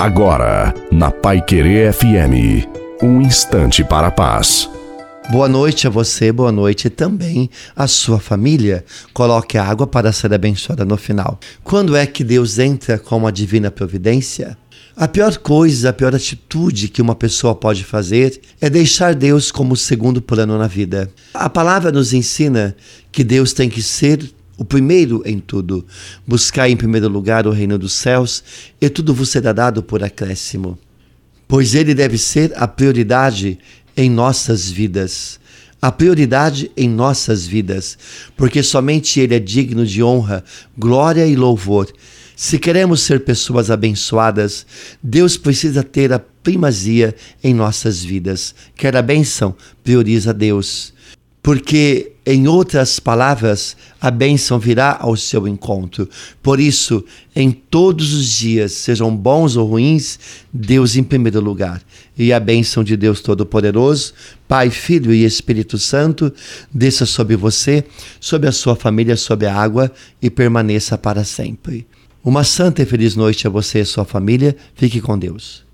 Agora, na Pai Querer FM, um instante para a paz. Boa noite a você, boa noite também à sua família. Coloque a água para ser abençoada no final. Quando é que Deus entra com a divina providência? A pior coisa, a pior atitude que uma pessoa pode fazer é deixar Deus como segundo plano na vida. A palavra nos ensina que Deus tem que ser o primeiro em tudo. Buscar em primeiro lugar o reino dos céus e tudo vos será dado por acréscimo. Pois ele deve ser a prioridade em nossas vidas. A prioridade em nossas vidas, porque somente Ele é digno de honra, glória e louvor. Se queremos ser pessoas abençoadas, Deus precisa ter a primazia em nossas vidas. Quer a bênção? Prioriza Deus porque, em outras palavras, a bênção virá ao seu encontro. Por isso, em todos os dias, sejam bons ou ruins, Deus em primeiro lugar. E a bênção de Deus Todo-Poderoso, Pai, Filho e Espírito Santo, desça sobre você, sobre a sua família, sobre a água e permaneça para sempre. Uma santa e feliz noite a você e a sua família. Fique com Deus.